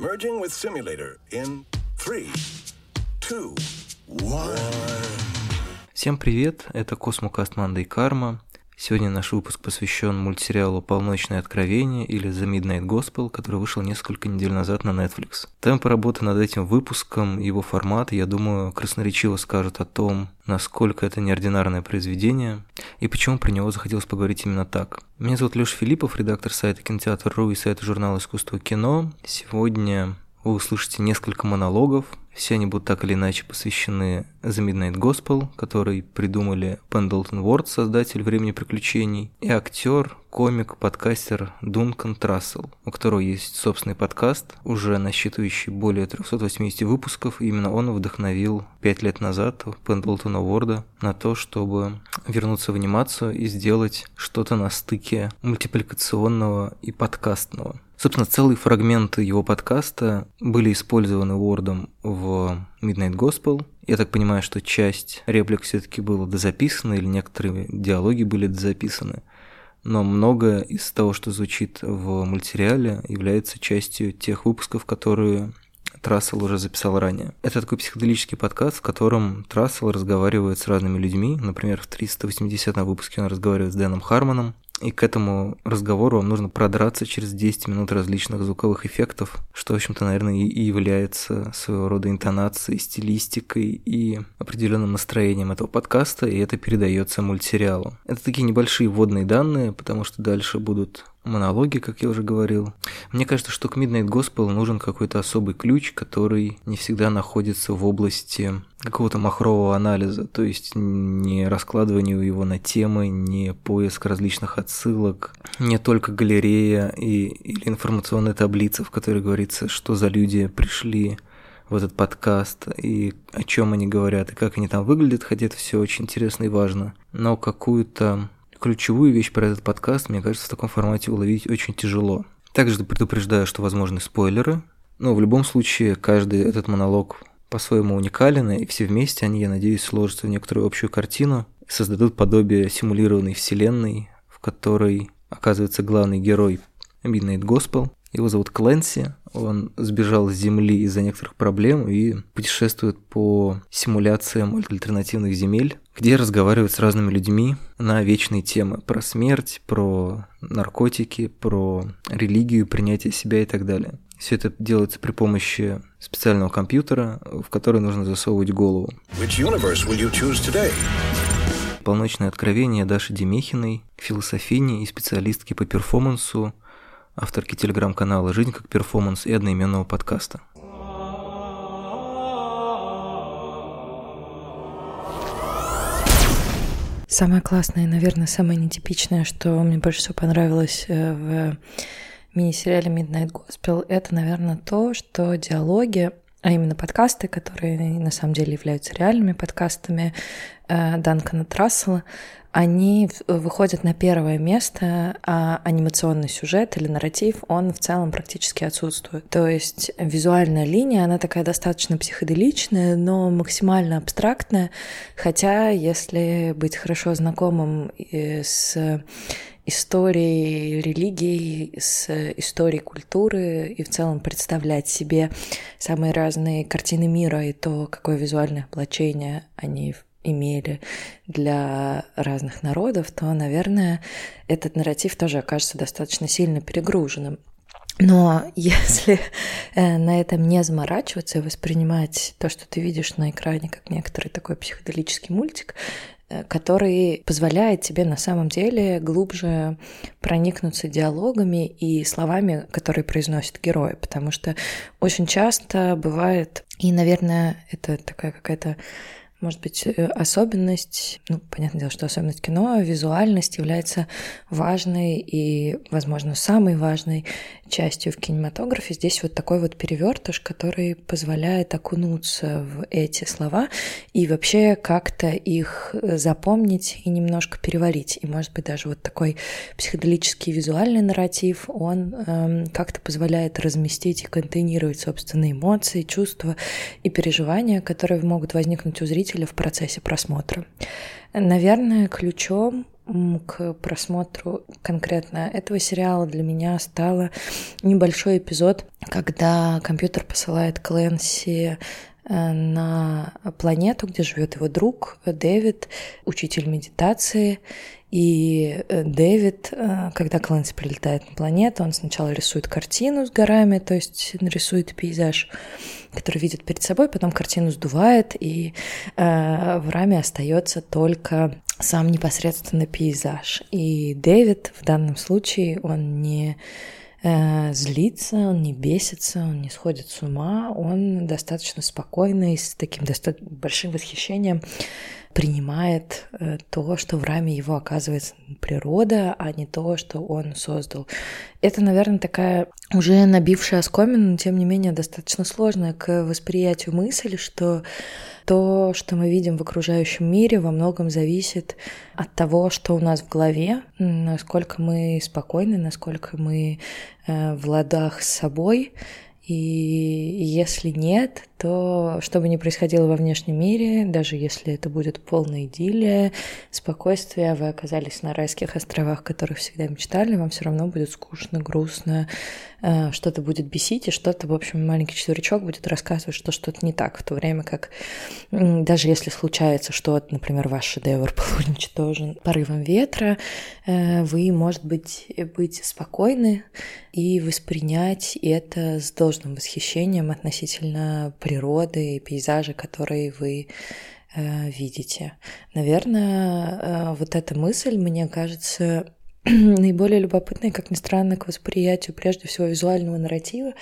Merging with simulator in 3, 2, 1. Всем привет, это Космокаст Манда и Карма. Сегодня наш выпуск посвящен мультсериалу «Полночное откровение» или «The Midnight Gospel», который вышел несколько недель назад на Netflix. Темп работы над этим выпуском, его формат, я думаю, красноречиво скажут о том, насколько это неординарное произведение и почему про него захотелось поговорить именно так. Меня зовут Леша Филиппов, редактор сайта Кинотеатр.ру и сайта журнала «Искусство кино». Сегодня вы услышите несколько монологов, все они будут так или иначе посвящены The Midnight Gospel, который придумали Пендлтон Уорд, создатель «Времени приключений», и актер, комик, подкастер Дункан Трассел, у которого есть собственный подкаст, уже насчитывающий более 380 выпусков. И именно он вдохновил пять лет назад Пендлтона Уорда на то, чтобы вернуться в анимацию и сделать что-то на стыке мультипликационного и подкастного. Собственно, целые фрагменты его подкаста были использованы Уордом в Midnight Gospel. Я так понимаю, что часть реплик все-таки было дозаписана, или некоторые диалоги были дозаписаны. Но многое из того, что звучит в мультсериале, является частью тех выпусков, которые Трассел уже записал ранее. Это такой психоделический подкаст, в котором Трассел разговаривает с разными людьми. Например, в 380 выпуске он разговаривает с Дэном Хармоном, и к этому разговору вам нужно продраться через 10 минут различных звуковых эффектов, что, в общем-то, наверное, и является своего рода интонацией, стилистикой и определенным настроением этого подкаста, и это передается мультсериалу. Это такие небольшие вводные данные, потому что дальше будут монологи, как я уже говорил. Мне кажется, что к Midnight Gospel нужен какой-то особый ключ, который не всегда находится в области какого-то махрового анализа, то есть не раскладыванию его на темы, не поиск различных отсылок, не только галерея и, или информационная таблица, в которой говорится, что за люди пришли в этот подкаст и о чем они говорят и как они там выглядят, хотя это все очень интересно и важно, но какую-то ключевую вещь про этот подкаст, мне кажется, в таком формате уловить очень тяжело. Также предупреждаю, что возможны спойлеры, но в любом случае каждый этот монолог по-своему уникален, и все вместе они, я надеюсь, сложатся в некоторую общую картину, создадут подобие симулированной вселенной, в которой оказывается главный герой Midnight Gospel, его зовут Кленси, он сбежал с Земли из-за некоторых проблем и путешествует по симуляциям альтернативных земель, где разговаривает с разными людьми на вечные темы про смерть, про наркотики, про религию, принятие себя и так далее. Все это делается при помощи специального компьютера, в который нужно засовывать голову. Полночное откровение Даши Демехиной, философини и специалистки по перформансу, авторки телеграм-канала «Жизнь как перформанс» и одноименного подкаста. Самое классное и, наверное, самое нетипичное, что мне больше всего понравилось э, в мини-сериале Midnight Gospel, это, наверное, то, что диалоги, а именно подкасты, которые на самом деле являются реальными подкастами э, Данкана Трассела, они выходят на первое место, а анимационный сюжет или нарратив, он в целом практически отсутствует. То есть визуальная линия, она такая достаточно психоделичная, но максимально абстрактная, хотя если быть хорошо знакомым с историей религии, с историей культуры и в целом представлять себе самые разные картины мира и то, какое визуальное облачение они имели для разных народов, то, наверное, этот нарратив тоже окажется достаточно сильно перегруженным. Но если э, на этом не заморачиваться и воспринимать то, что ты видишь на экране, как некоторый такой психоделический мультик, который позволяет тебе на самом деле глубже проникнуться диалогами и словами, которые произносят герои, потому что очень часто бывает, и, наверное, это такая какая-то может быть, э, особенность, ну, понятное дело, что особенность кино, визуальность является важной и, возможно, самой важной частью в кинематографе. Здесь вот такой вот перевертыш, который позволяет окунуться в эти слова и вообще как-то их запомнить и немножко переварить. И, может быть, даже вот такой психоделический визуальный нарратив, он эм, как-то позволяет разместить и контейнировать собственные эмоции, чувства и переживания, которые могут возникнуть у зрителя в процессе просмотра. Наверное, ключом к просмотру конкретно этого сериала для меня стало небольшой эпизод, когда компьютер посылает Клэнси на планету, где живет его друг Дэвид, учитель медитации. И э, Дэвид, э, когда Клэнси прилетает на планету, он сначала рисует картину с горами, то есть нарисует пейзаж, который видит перед собой, потом картину сдувает, и в раме остается только сам непосредственно пейзаж. И Дэвид в данном случае, он не э, злится, он не бесится, он не сходит с ума, он достаточно спокойно и с таким достаточно большим восхищением принимает э, то, что в раме его оказывается природа, а не то, что он создал. Это, наверное, такая уже набившая оскомину, но тем не менее достаточно сложная к восприятию мысль, что то, что мы видим в окружающем мире, во многом зависит от того, что у нас в голове, насколько мы спокойны, насколько мы э, в ладах с собой, и если нет, то что бы ни происходило во внешнем мире, даже если это будет полная идиллия, спокойствие, вы оказались на райских островах, которых всегда мечтали, вам все равно будет скучно, грустно, э, что-то будет бесить, и что-то, в общем, маленький четверичок будет рассказывать, что что-то не так, в то время как даже если случается что-то, например, ваш шедевр был уничтожен порывом ветра, э, вы, может быть, быть спокойны и воспринять это с должным восхищением относительно природы и пейзажи, которые вы э, видите. Наверное, э, вот эта мысль, мне кажется, наиболее любопытной, как ни странно, к восприятию прежде всего визуального нарратива,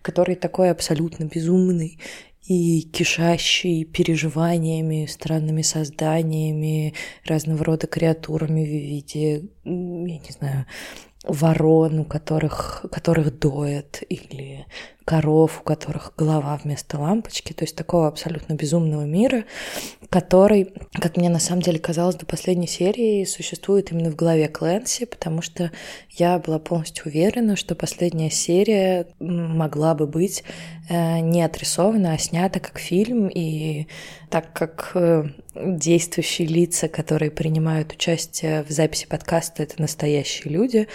который такой абсолютно безумный и кишащий переживаниями, странными созданиями, разного рода креатурами в виде, я не знаю, ворон, у которых, которых доят, или коров, у которых голова вместо лампочки, то есть такого абсолютно безумного мира, который, как мне на самом деле казалось до последней серии, существует именно в голове Клэнси, потому что я была полностью уверена, что последняя серия могла бы быть э, не отрисована, а снята как фильм, и так как э, действующие лица, которые принимают участие в записи подкаста, это настоящие люди,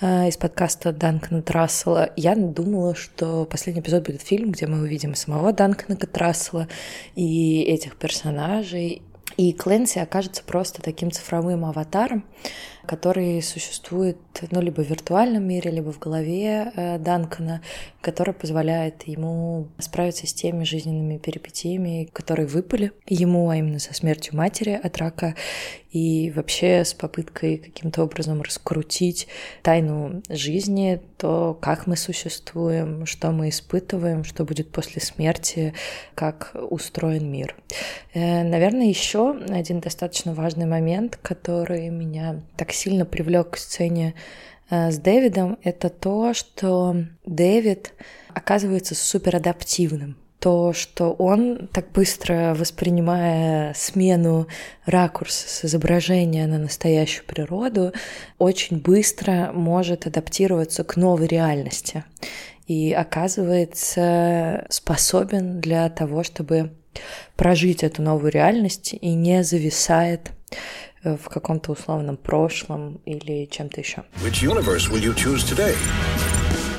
из подкаста Данкана Трассела. Я думала, что последний эпизод будет фильм, где мы увидим самого Данкана Трассела и этих персонажей. И Кленси окажется просто таким цифровым аватаром, который существует ну, либо в виртуальном мире, либо в голове э, Данкона, который позволяет ему справиться с теми жизненными перипетиями, которые выпали ему, а именно со смертью матери от рака, и вообще с попыткой каким-то образом раскрутить тайну жизни, то, как мы существуем, что мы испытываем, что будет после смерти, как устроен мир. Э, наверное, еще один достаточно важный момент, который меня так сильно привлек к сцене э, с Дэвидом, это то, что Дэвид оказывается суперадаптивным. То, что он так быстро воспринимая смену ракурса с изображения на настоящую природу, очень быстро может адаптироваться к новой реальности и оказывается способен для того, чтобы прожить эту новую реальность и не зависает в каком-то условном прошлом или чем-то еще.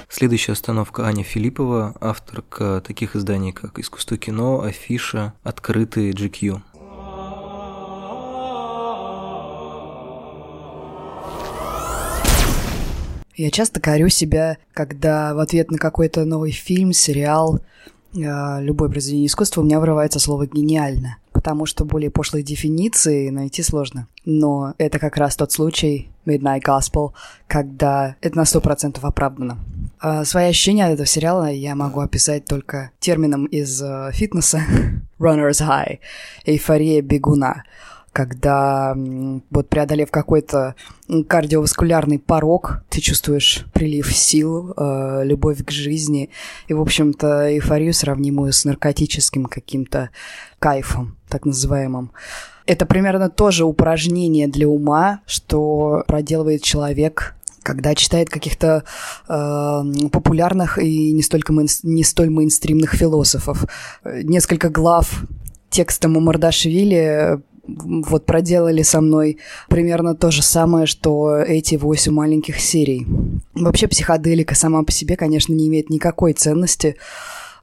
Следующая остановка Аня Филиппова, авторка таких изданий, как «Искусство кино», «Афиша», «Открытый», GQ. Я часто корю себя, когда в ответ на какой-то новый фильм, сериал, э, любое произведение искусства у меня вырывается слово «гениально» потому что более пошлые дефиниции найти сложно. Но это как раз тот случай Midnight Gospel, когда это на сто процентов оправдано. А свои ощущения от этого сериала я могу описать только термином из э, фитнеса Runner's High, эйфория бегуна когда вот преодолев какой-то кардиоваскулярный порог, ты чувствуешь прилив сил, э, любовь к жизни и, в общем-то, эйфорию, сравнимую с наркотическим каким-то кайфом, так называемым. Это примерно тоже упражнение для ума, что проделывает человек когда читает каких-то э, популярных и не, столько мейн, не столь мейнстримных философов. Несколько глав текста Мамардашвили вот проделали со мной примерно то же самое, что эти восемь маленьких серий. Вообще психоделика сама по себе, конечно, не имеет никакой ценности.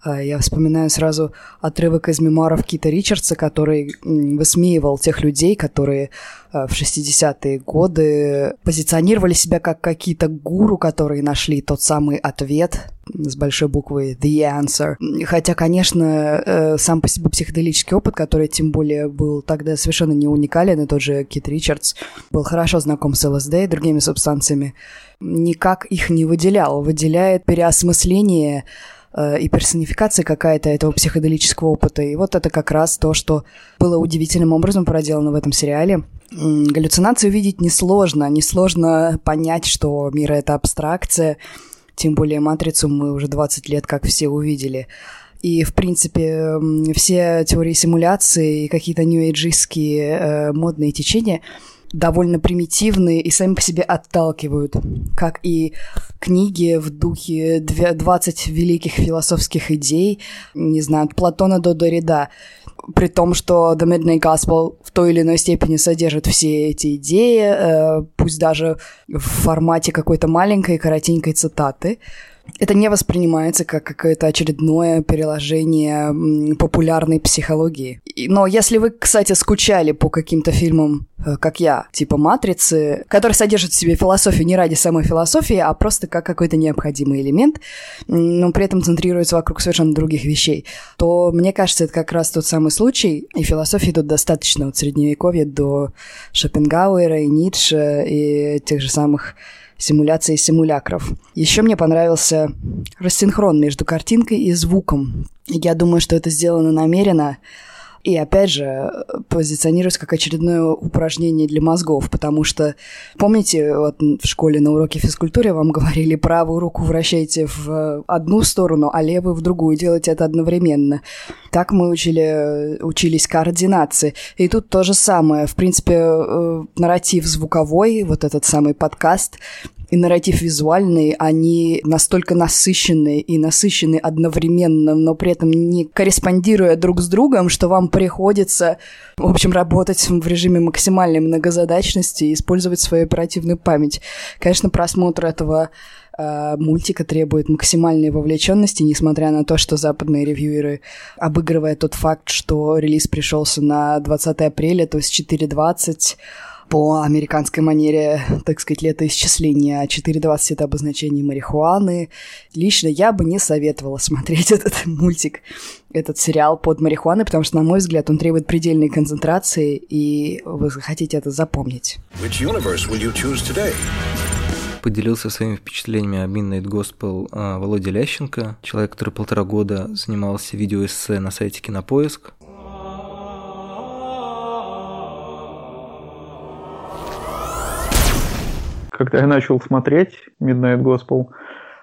А, я вспоминаю сразу отрывок из мемуаров Кита Ричардса, который высмеивал тех людей, которые а, в 60-е годы позиционировали себя как какие-то гуру, которые нашли тот самый ответ с большой буквы The Answer. Хотя, конечно, э, сам по себе психоделический опыт, который тем более был тогда совершенно не уникален, и тот же Кит Ричардс был хорошо знаком с ЛСД и другими субстанциями, никак их не выделял. Выделяет переосмысление Э, и персонификация какая-то этого психоделического опыта. И вот это как раз то, что было удивительным образом проделано в этом сериале. Галлюцинации увидеть несложно. Несложно понять, что мир — это абстракция. Тем более «Матрицу» мы уже 20 лет как все увидели. И, в принципе, все теории симуляции и какие-то нью-эйджистские э, модные течения — довольно примитивные и сами по себе отталкивают, как и книги в духе 20 великих философских идей, не знаю, от Платона до Дорида, при том, что The Midnight Gospel в той или иной степени содержит все эти идеи, э, пусть даже в формате какой-то маленькой коротенькой цитаты это не воспринимается как какое-то очередное переложение популярной психологии. Но если вы, кстати, скучали по каким-то фильмам, э, как я, типа «Матрицы», которые содержат в себе философию не ради самой философии, а просто как какой-то необходимый элемент, но при этом центрируется вокруг совершенно других вещей, то, мне кажется, это как раз тот самый случай, и философии тут достаточно от Средневековья до Шопенгауэра и Ницше и тех же самых симуляции симулякров. Еще мне понравился рассинхрон между картинкой и звуком. Я думаю, что это сделано намеренно. И опять же, позиционируется как очередное упражнение для мозгов, потому что, помните, вот в школе на уроке физкультуры вам говорили, правую руку вращайте в одну сторону, а левую в другую, делайте это одновременно. Так мы учили, учились координации. И тут то же самое. В принципе, э, нарратив звуковой, вот этот самый подкаст, и нарратив визуальный, они настолько насыщенные и насыщены одновременно, но при этом не корреспондируя друг с другом, что вам приходится, в общем, работать в режиме максимальной многозадачности и использовать свою оперативную память. Конечно, просмотр этого э, мультика требует максимальной вовлеченности, несмотря на то, что западные ревьюеры, обыгрывая тот факт, что релиз пришелся на 20 апреля, то есть 4.20, по американской манере, так сказать, летоисчисления. 4.20 — это обозначение марихуаны. Лично я бы не советовала смотреть этот мультик, этот сериал под марихуаной, потому что, на мой взгляд, он требует предельной концентрации, и вы хотите это запомнить. поделился своими впечатлениями о Midnight Gospel а, Володя Лященко, человек, который полтора года занимался видеоэссе на сайте Кинопоиск. Когда я начал смотреть Midnight Gospel,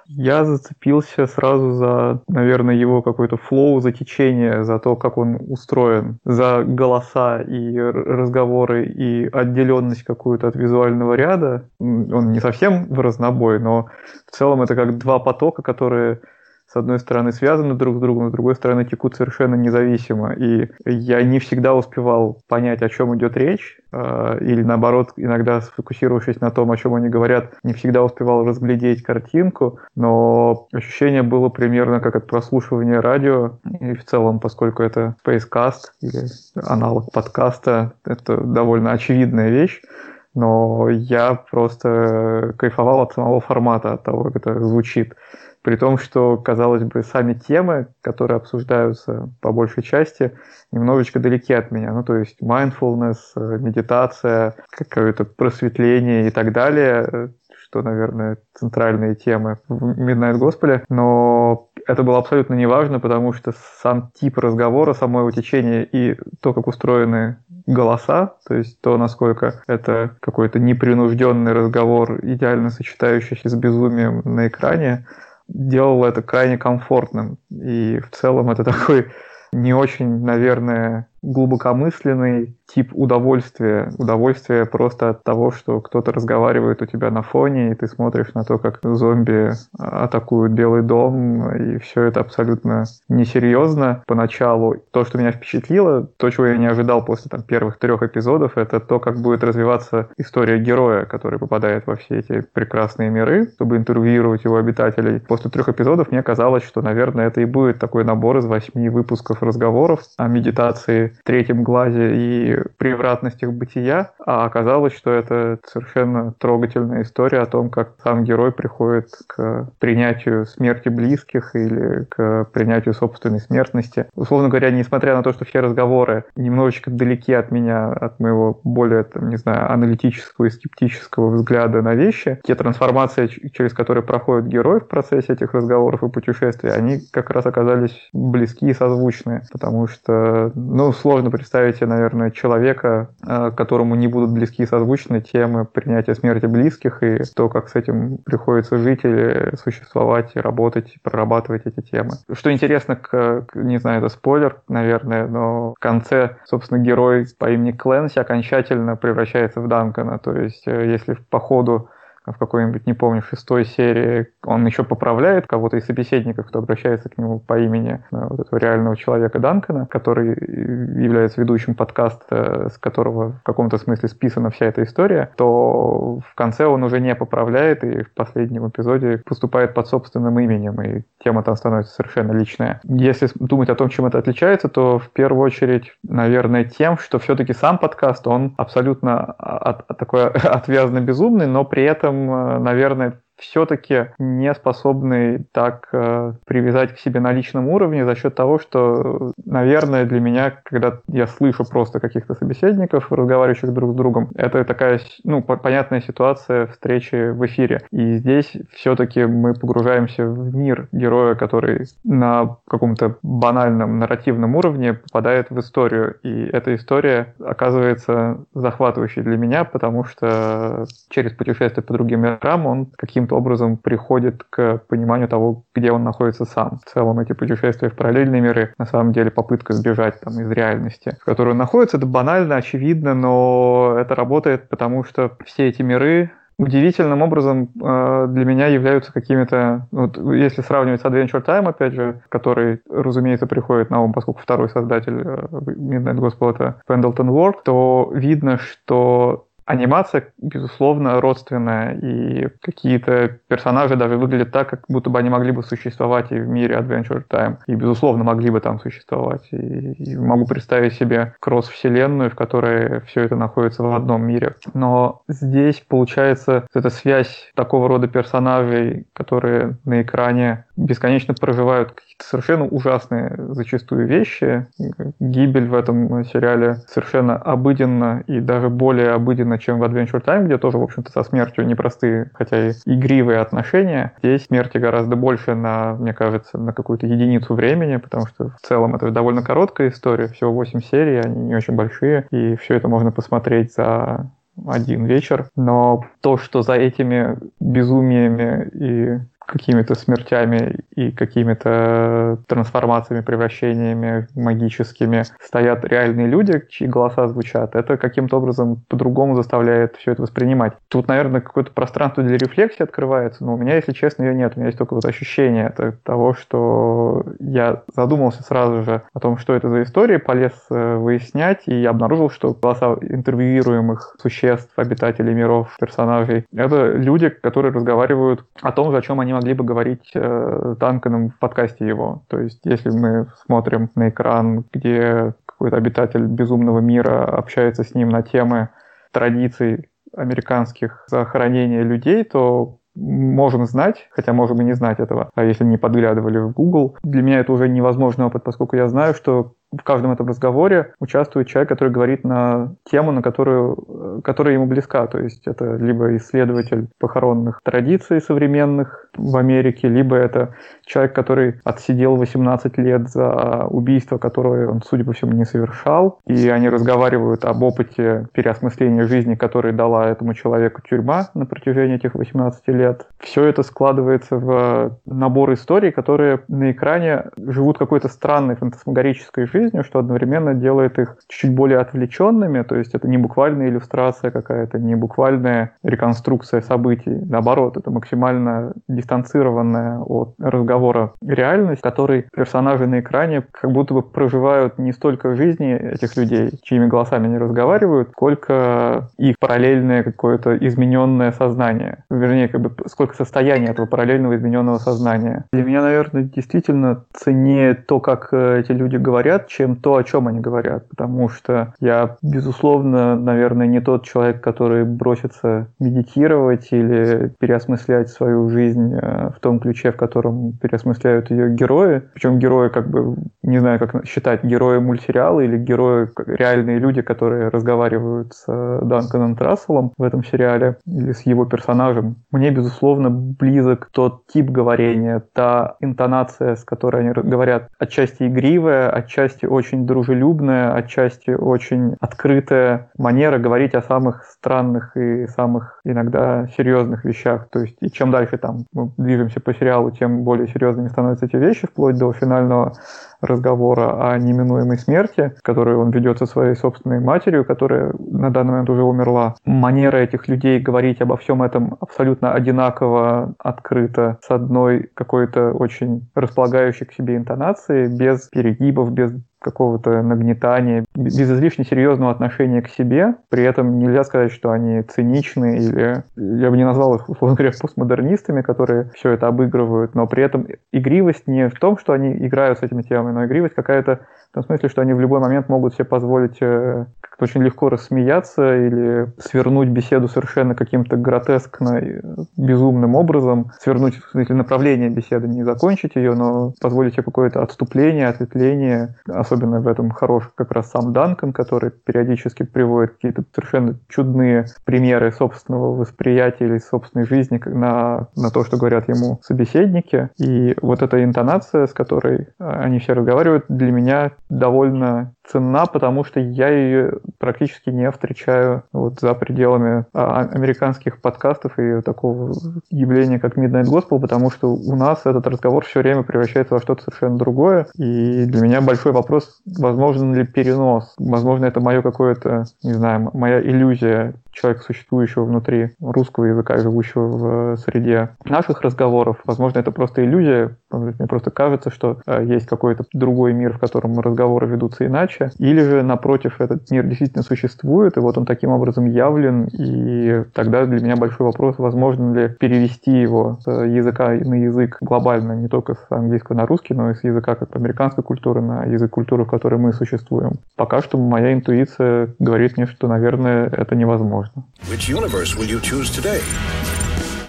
я зацепился сразу за, наверное, его какой-то флоу, за течение, за то, как он устроен, за голоса и разговоры и отделенность какую-то от визуального ряда. Он не совсем в разнобой, но в целом это как два потока, которые с одной стороны, связаны друг с другом, с другой стороны, текут совершенно независимо. И я не всегда успевал понять, о чем идет речь, э, или наоборот, иногда сфокусировавшись на том, о чем они говорят, не всегда успевал разглядеть картинку, но ощущение было примерно как от прослушивания радио, и в целом, поскольку это Spacecast или аналог подкаста, это довольно очевидная вещь, но я просто кайфовал от самого формата, от того, как это звучит. При том, что, казалось бы, сами темы, которые обсуждаются по большей части, немножечко далеки от меня. Ну, то есть mindfulness, э, медитация, какое-то просветление и так далее, что, наверное, центральные темы в Midnight Gospel. Но это было абсолютно неважно, потому что сам тип разговора, само его течение и то, как устроены голоса, то есть то, насколько это какой-то непринужденный разговор, идеально сочетающийся с безумием на экране, делало это крайне комфортным. И в целом это такой не очень, наверное, глубокомысленный тип удовольствия. Удовольствие просто от того, что кто-то разговаривает у тебя на фоне, и ты смотришь на то, как зомби атакуют Белый дом, и все это абсолютно несерьезно поначалу. То, что меня впечатлило, то, чего я не ожидал после там, первых трех эпизодов, это то, как будет развиваться история героя, который попадает во все эти прекрасные миры, чтобы интервьюировать его обитателей. После трех эпизодов мне казалось, что, наверное, это и будет такой набор из восьми выпусков разговоров о медитации третьем глазе и превратностях бытия, а оказалось, что это совершенно трогательная история о том, как сам герой приходит к принятию смерти близких или к принятию собственной смертности. Условно говоря, несмотря на то, что все разговоры немножечко далеки от меня, от моего более, там, не знаю, аналитического и скептического взгляда на вещи, те трансформации, через которые проходит герой в процессе этих разговоров и путешествий, они как раз оказались близки и созвучны, потому что, ну, сложно представить себе, наверное, человека, э, которому не будут близки и созвучны темы принятия смерти близких и то, как с этим приходится жить или существовать, и работать, и прорабатывать эти темы. Что интересно, к, не знаю, это спойлер, наверное, но в конце, собственно, герой по имени Кленси окончательно превращается в Данкона. То есть, э, если по ходу в какой-нибудь, не помню, шестой серии, он еще поправляет кого-то из собеседников, кто обращается к нему по имени э, вот этого реального человека Данкана, который является ведущим подкаста, с которого в каком-то смысле списана вся эта история, то в конце он уже не поправляет и в последнем эпизоде поступает под собственным именем, и тема там становится совершенно личная. Если думать о том, чем это отличается, то в первую очередь, наверное, тем, что все-таки сам подкаст, он абсолютно от, от такой отвязно безумный, но при этом э, наверное, все-таки не способный так э, привязать к себе на личном уровне за счет того, что, наверное, для меня, когда я слышу просто каких-то собеседников, разговаривающих друг с другом, это такая, ну, понятная ситуация встречи в эфире. И здесь все-таки мы погружаемся в мир героя, который на каком-то банальном нарративном уровне попадает в историю. И эта история оказывается захватывающей для меня, потому что через путешествие по другим мирам он каким-то образом приходит к пониманию того, где он находится сам. В целом эти путешествия в параллельные миры, на самом деле попытка сбежать там, из реальности, в которой он находится, это банально, очевидно, но это работает, потому что все эти миры удивительным образом э, для меня являются какими-то, вот, если сравнивать с Adventure Time, опять же, который, разумеется, приходит на ум, поскольку второй создатель э, Midnight Gospel это Pendleton Ward, то видно, что Анимация, безусловно, родственная, и какие-то персонажи даже выглядят так, как будто бы они могли бы существовать и в мире Adventure Time, и, безусловно, могли бы там существовать. И, и могу представить себе кросс-вселенную, в которой все это находится в одном мире. Но здесь, получается, эта связь такого рода персонажей, которые на экране бесконечно проживают совершенно ужасные зачастую вещи. Гибель в этом сериале совершенно обыденно и даже более обыденно, чем в Adventure Time, где тоже, в общем-то, со смертью непростые, хотя и игривые отношения. Здесь смерти гораздо больше на, мне кажется, на какую-то единицу времени, потому что в целом это довольно короткая история, всего 8 серий, они не очень большие, и все это можно посмотреть за один вечер, но то, что за этими безумиями и какими-то смертями и какими-то трансформациями, превращениями магическими стоят реальные люди, чьи голоса звучат, это каким-то образом по-другому заставляет все это воспринимать. Тут, наверное, какое-то пространство для рефлексии открывается, но у меня, если честно, ее нет. У меня есть только вот ощущение того, что я задумался сразу же о том, что это за история, полез э, выяснять и обнаружил, что голоса интервьюируемых существ, обитателей миров, персонажей, это люди, которые разговаривают о том, о чем они могли бы говорить э, Данканом в подкасте его. То есть, если мы смотрим на экран, где какой-то обитатель безумного мира общается с ним на темы традиций американских захоронения людей, то можем знать, хотя можем и не знать этого, а если не подглядывали в Google. Для меня это уже невозможный опыт, поскольку я знаю, что в каждом этом разговоре участвует человек, который говорит на тему, на которую, которая ему близка. То есть это либо исследователь похоронных традиций современных в Америке, либо это человек, который отсидел 18 лет за убийство, которое он, судя по всему, не совершал. И они разговаривают об опыте переосмысления жизни, который дала этому человеку тюрьма на протяжении этих 18 лет. Все это складывается в набор историй, которые на экране живут какой-то странной фантасмагорической жизнью, жизнью, что одновременно делает их чуть-чуть более отвлеченными, то есть это не буквальная иллюстрация какая-то, не буквальная реконструкция событий, наоборот, это максимально дистанцированная от разговора реальность, в которой персонажи на экране как будто бы проживают не столько жизни этих людей, чьими голосами они разговаривают, сколько их параллельное какое-то измененное сознание. Вернее, как бы сколько состояние этого параллельного измененного сознания. Для меня, наверное, действительно ценнее то, как э, эти люди говорят, чем то, о чем они говорят. Потому что я, безусловно, наверное, не тот человек, который бросится медитировать или переосмыслять свою жизнь э, в том ключе, в котором переосмысляют ее герои. Причем герои, как бы, не знаю, как считать, герои мультсериала или герои, реальные люди, которые разговаривают с э, Данканом Трасселом в этом сериале или с его персонажем. Мне, безусловно, близок тот тип говорения, та интонация, с которой они говорят, отчасти игривая, отчасти очень дружелюбная, отчасти очень открытая манера говорить о самых странных и самых иногда серьезных вещах. То есть, и чем дальше там мы движемся по сериалу, тем более серьезными становятся эти вещи, вплоть до финального разговора о неминуемой смерти, которую он ведет со своей собственной матерью, которая на данный момент уже умерла. Манера этих людей говорить обо всем этом абсолютно одинаково, открыто, с одной какой-то очень располагающей к себе интонацией, без перегибов, без какого-то нагнетания, без излишне серьезного отношения к себе. При этом нельзя сказать, что они циничны или я бы не назвал их, условно говоря, постмодернистами, которые все это обыгрывают, но при этом игривость не в том, что они играют с этими темами, но игривость какая-то в том смысле, что они в любой момент могут себе позволить э, как-то очень легко рассмеяться или свернуть беседу совершенно каким-то гротескно э, безумным образом, свернуть в смысле направление беседы, не закончить ее, но позволить себе какое-то отступление, ответвление. Особенно в этом хорош как раз сам Данкан, который периодически приводит какие-то совершенно чудные примеры собственного восприятия или собственной жизни на, на то, что говорят ему собеседники. И вот эта интонация, с которой э, они все разговаривают, для меня довольно ценна, потому что я ее практически не встречаю вот за пределами а, американских подкастов и такого явления, как Midnight Gospel, потому что у нас этот разговор все время превращается во что-то совершенно другое. И для меня большой вопрос, возможен ли перенос. Возможно, это мое какое-то, не знаю, моя иллюзия человека, существующего внутри русского языка, живущего в среде наших разговоров. Возможно, это просто иллюзия. Мне просто кажется, что э, есть какой-то другой мир, в котором разговоры ведутся иначе. Или же, напротив, этот мир действительно существует, и вот он таким образом явлен, и тогда для меня большой вопрос, возможно ли перевести его с языка на язык глобально, не только с английского на русский, но и с языка как американской культуры на язык культуры, в которой мы существуем. Пока что моя интуиция говорит мне, что, наверное, это невозможно можно.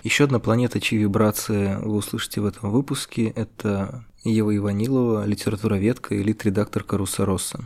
Еще одна планета, чьи вибрации вы услышите в этом выпуске, это Ева Иванилова, литературоведка и лид-редактор Каруса Росса.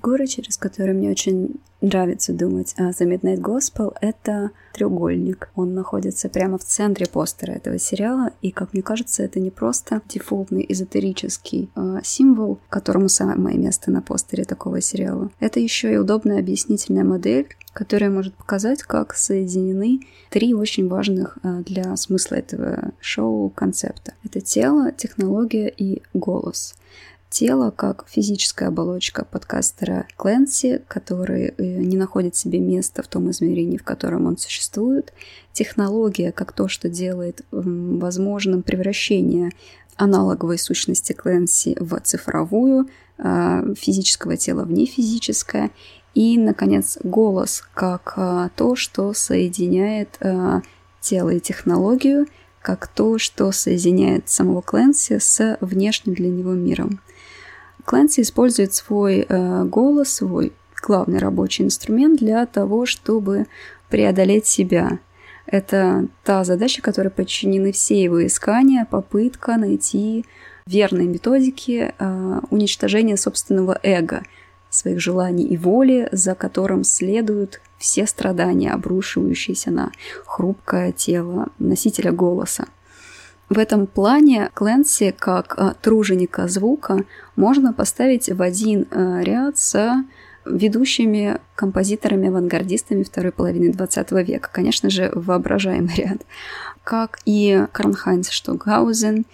Фигура, через которую мне очень нравится думать о The Midnight Gospel, это треугольник. Он находится прямо в центре постера этого сериала, и, как мне кажется, это не просто дефолтный эзотерический э, символ, которому самое место на постере такого сериала. Это еще и удобная объяснительная модель, которая может показать, как соединены три очень важных э, для смысла этого шоу концепта. Это тело, технология и голос тело как физическая оболочка подкастера Кленси, который э, не находит себе места в том измерении, в котором он существует, технология как то, что делает возможным превращение аналоговой сущности Кленси в цифровую, а, физического тела в нефизическое, и, наконец, голос как а, то, что соединяет а, тело и технологию, как то, что соединяет самого Кленси с внешним для него миром. Клэнси использует свой э, голос, свой главный рабочий инструмент для того, чтобы преодолеть себя. Это та задача, которой подчинены все его искания, попытка найти верные методики э, уничтожения собственного эго, своих желаний и воли, за которым следуют все страдания, обрушивающиеся на хрупкое тело носителя голоса. В этом плане Кленси, как а, труженика звука, можно поставить в один а, ряд с ведущими композиторами-авангардистами второй половины 20 века. Конечно же, воображаемый ряд. Как и Карнхайнц Штокгаузен,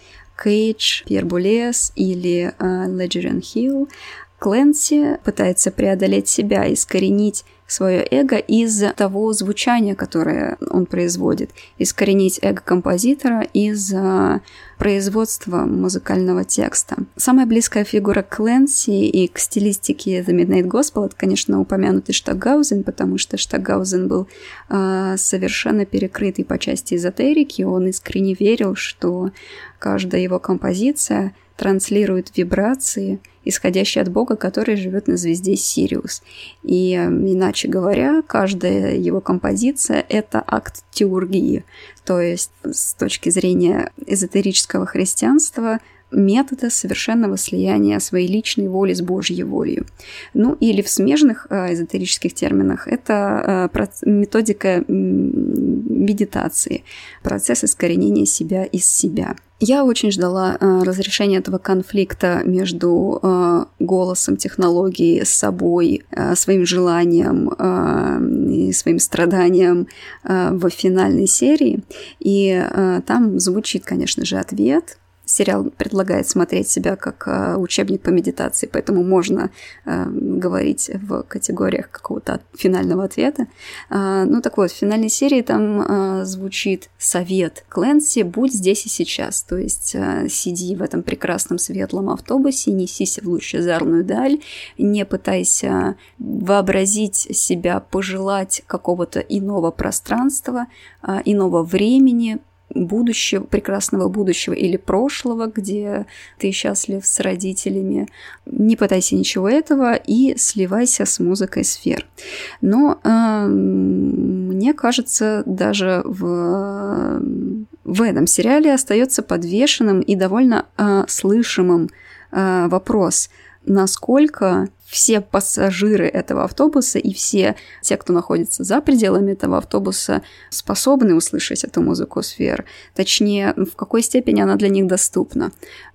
Кейдж, Пьер Булес или э, Леджерен Хилл, Кленси пытается преодолеть себя, искоренить свое эго из того звучания, которое он производит, искоренить эго композитора из производства музыкального текста. Самая близкая фигура к Лэнси и к стилистике The Midnight Gospel это, конечно, упомянутый Штаггаузен, потому что Штаггаузен был э, совершенно перекрытый по части эзотерики, он искренне верил, что каждая его композиция транслирует вибрации – исходящий от Бога, который живет на звезде Сириус. И, эм, иначе говоря, каждая его композиция — это акт теургии, то есть с точки зрения эзотерического христианства — метода совершенного слияния своей личной воли с Божьей волей. Ну или в смежных э, эзотерических терминах это э, методика медитации, процесс искоренения себя из себя. Я очень ждала э, разрешения этого конфликта между э, голосом технологии собой, э, своим желанием э, и своим страданием э, в финальной серии. И э, там звучит, конечно же, ответ сериал предлагает смотреть себя как э, учебник по медитации, поэтому можно э, говорить в категориях какого-то финального ответа. Э, ну так вот, в финальной серии там э, звучит совет Кленси «Будь здесь и сейчас», то есть сиди в этом прекрасном светлом автобусе, несись в лучезарную даль, не пытайся вообразить себя, пожелать какого-то иного пространства, иного времени, будущего, прекрасного будущего или прошлого, где ты счастлив с родителями. Не пытайся ничего этого и сливайся с музыкой сфер. Но э, мне кажется, даже в, в этом сериале остается подвешенным и довольно э, слышимым э, вопрос, насколько все пассажиры этого автобуса и все те, кто находится за пределами этого автобуса, способны услышать эту музыку сфер. Точнее, в какой степени она для них доступна.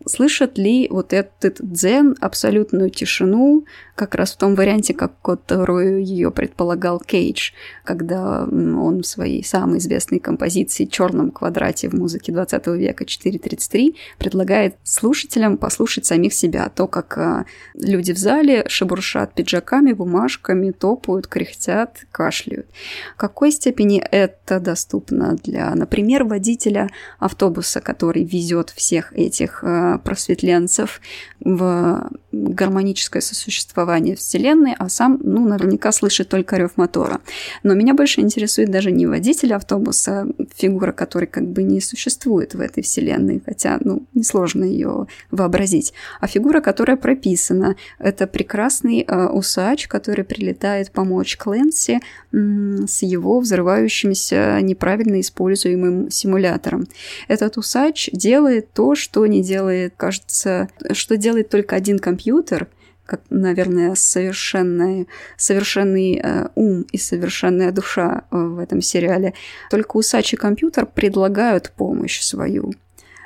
Слышат ли вот этот дзен абсолютную тишину, как раз в том варианте, как которую ее предполагал Кейдж, когда он в своей самой известной композиции «Черном квадрате» в музыке 20 века 4.33 предлагает слушателям послушать самих себя, то, как а, люди в зале шебуршат пиджаками, бумажками, топают, кряхтят, кашляют. В какой степени это доступно для, например, водителя автобуса, который везет всех этих а, просветленцев в гармоническое сосуществование Вселенной, а сам, ну, наверняка слышит только рев мотора. Но меня больше интересует даже не водитель автобуса, фигура которой как бы не существует в этой Вселенной, хотя, ну, несложно ее вообразить, а фигура, которая прописана. Это прекрасный э, усач, который прилетает помочь Кленси м- с его взрывающимся неправильно используемым симулятором. Этот усач делает то, что не делает, кажется, что делает только один компьютер, как, наверное, совершенный, совершенный э, ум и совершенная душа э, в этом сериале. Только усачий компьютер предлагают помощь свою.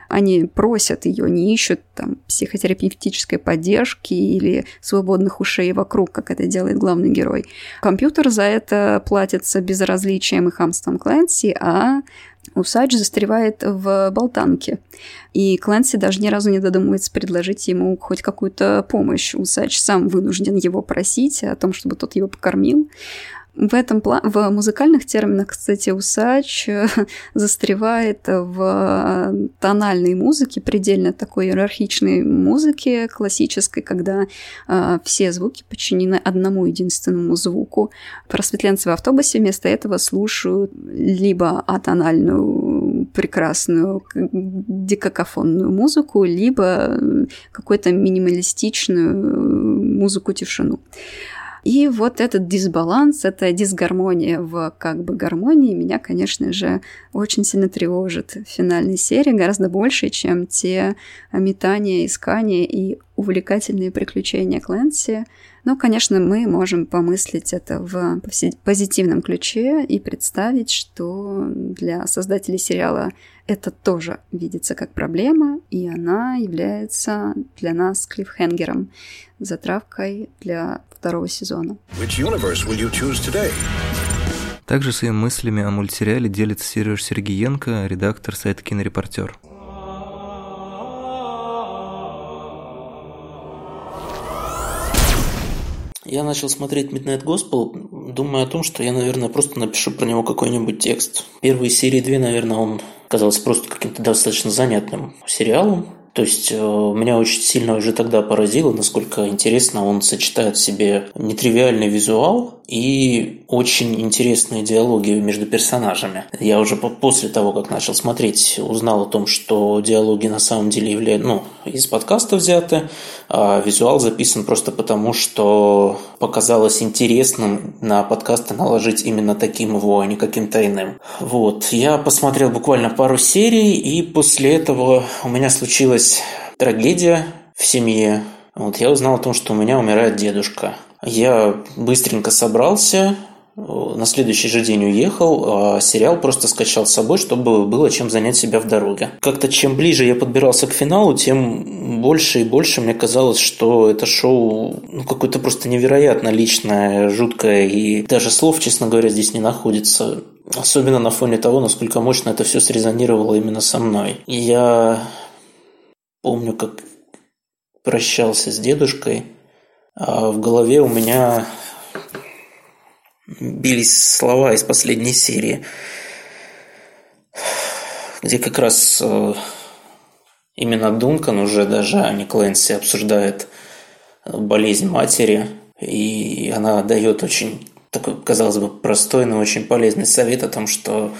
Они просят ее, не ищут там психотерапевтической поддержки или свободных ушей вокруг, как это делает главный герой. Компьютер за это платится безразличием и хамством Клэнси, а Усач застревает в болтанке, и Клэнси даже ни разу не додумывается предложить ему хоть какую-то помощь. Усач сам вынужден его просить о том, чтобы тот его покормил. В этом плане, в музыкальных терминах, кстати, усач э, застревает в тональной музыке, предельно такой иерархичной музыке классической, когда э, все звуки подчинены одному единственному звуку. Просветленцы в автобусе вместо этого слушают либо атональную прекрасную дикакофонную музыку, либо какую-то минималистичную музыку тишину. И вот этот дисбаланс, эта дисгармония в как бы гармонии меня, конечно же, очень сильно тревожит в финальной серии, гораздо больше, чем те метания, искания и увлекательные приключения Клэнси. Но, конечно, мы можем помыслить это в позитивном ключе и представить, что для создателей сериала это тоже видится как проблема, и она является для нас клиффхенгером, затравкой для второго сезона. Which universe will you choose today? Также своими мыслями о мультсериале делится Сереж Сергиенко, редактор сайта «Кинорепортер». Я начал смотреть Midnight Gospel, думая о том, что я, наверное, просто напишу про него какой-нибудь текст. Первые серии две, наверное, он казался просто каким-то достаточно занятным сериалом. То есть э, меня очень сильно уже тогда поразило, насколько интересно он сочетает в себе нетривиальный визуал и очень интересные диалоги между персонажами. Я уже после того, как начал смотреть, узнал о том, что диалоги на самом деле являются, ну, из подкаста взяты, а визуал записан просто потому, что показалось интересным на подкасты наложить именно таким его, а не каким-то иным. Вот, я посмотрел буквально пару серий, и после этого у меня случилась трагедия в семье. Вот я узнал о том, что у меня умирает дедушка. Я быстренько собрался, на следующий же день уехал, а сериал просто скачал с собой, чтобы было чем занять себя в дороге. Как-то чем ближе я подбирался к финалу, тем больше и больше мне казалось, что это шоу ну, какое-то просто невероятно личное, жуткое, и даже слов, честно говоря, здесь не находится. Особенно на фоне того, насколько мощно это все срезонировало именно со мной. Я помню, как прощался с дедушкой, а в голове у меня бились слова из последней серии, где как раз э, именно Дункан уже даже, а не Клэнси, обсуждает болезнь матери, и она дает очень такой, казалось бы, простой, но очень полезный совет о том, что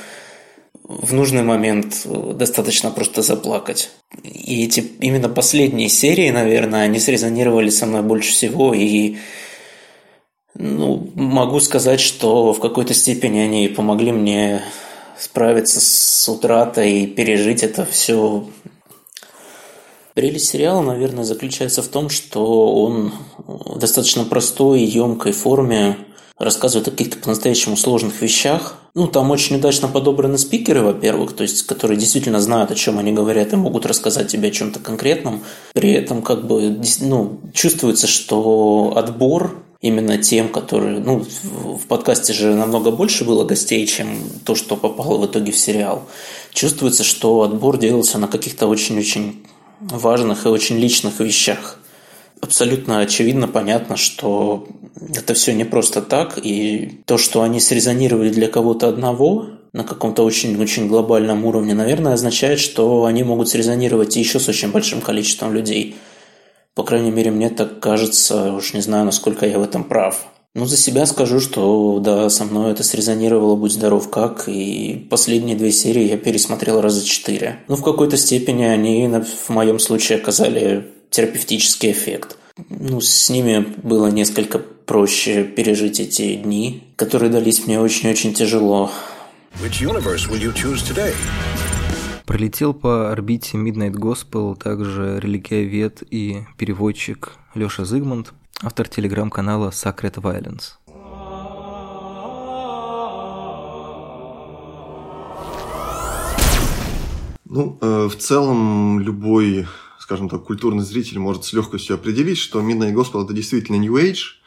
в нужный момент достаточно просто заплакать. И эти именно последние серии, наверное, они срезонировали со мной больше всего, и ну, могу сказать, что в какой-то степени они помогли мне справиться с утратой и пережить это все. Прелесть сериала, наверное, заключается в том, что он в достаточно простой и емкой форме рассказывает о каких-то по-настоящему сложных вещах. Ну, там очень удачно подобраны спикеры, во-первых, то есть, которые действительно знают, о чем они говорят и могут рассказать тебе о чем-то конкретном. При этом, как бы, ну, чувствуется, что отбор именно тем, которые... Ну, в подкасте же намного больше было гостей, чем то, что попало в итоге в сериал. Чувствуется, что отбор делался на каких-то очень-очень важных и очень личных вещах. Абсолютно очевидно, понятно, что это все не просто так, и то, что они срезонировали для кого-то одного на каком-то очень-очень глобальном уровне, наверное, означает, что они могут срезонировать еще с очень большим количеством людей – по крайней мере, мне так кажется, уж не знаю, насколько я в этом прав. Ну, за себя скажу, что да, со мной это срезонировало «Будь здоров как», и последние две серии я пересмотрел раза четыре. Ну, в какой-то степени они в моем случае оказали терапевтический эффект. Ну, с ними было несколько проще пережить эти дни, которые дались мне очень-очень тяжело. Which universe will you choose today? Пролетел по орбите Midnight Gospel также религиовед и переводчик Лёша Зигмунд, автор телеграм-канала Sacred Violence. Ну, э, в целом, любой, скажем так, культурный зритель может с легкостью определить, что Midnight Gospel это действительно New Age,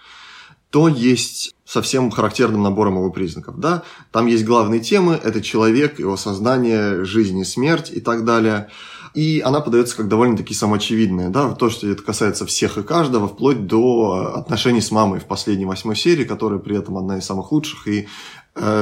то есть совсем характерным набором его признаков. Да? Там есть главные темы, это человек, его сознание, жизнь и смерть и так далее. И она подается как довольно-таки самоочевидная. Да? То, что это касается всех и каждого, вплоть до отношений с мамой в последней восьмой серии, которая при этом одна из самых лучших и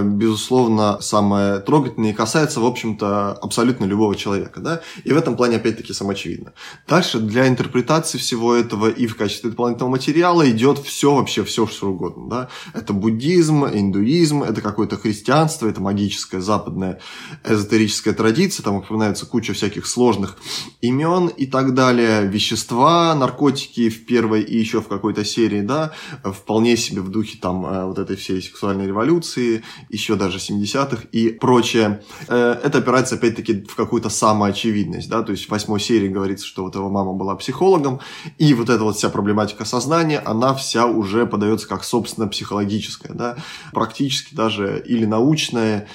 безусловно, самое трогательное и касается, в общем-то, абсолютно любого человека. Да? И в этом плане, опять-таки, самоочевидно. Дальше для интерпретации всего этого и в качестве дополнительного материала идет все вообще, все что угодно. Да? Это буддизм, индуизм, это какое-то христианство, это магическая западная эзотерическая традиция, там упоминается куча всяких сложных имен и так далее, вещества, наркотики в первой и еще в какой-то серии, да, вполне себе в духе там э, вот этой всей сексуальной революции, еще даже 70-х и прочее. Э, это опирается, опять-таки, в какую-то самоочевидность, да, то есть в восьмой серии говорится, что вот его мама была психологом, и вот эта вот вся проблематика сознания, она вся уже подается как, собственно, психологическая, да, практически даже или научная,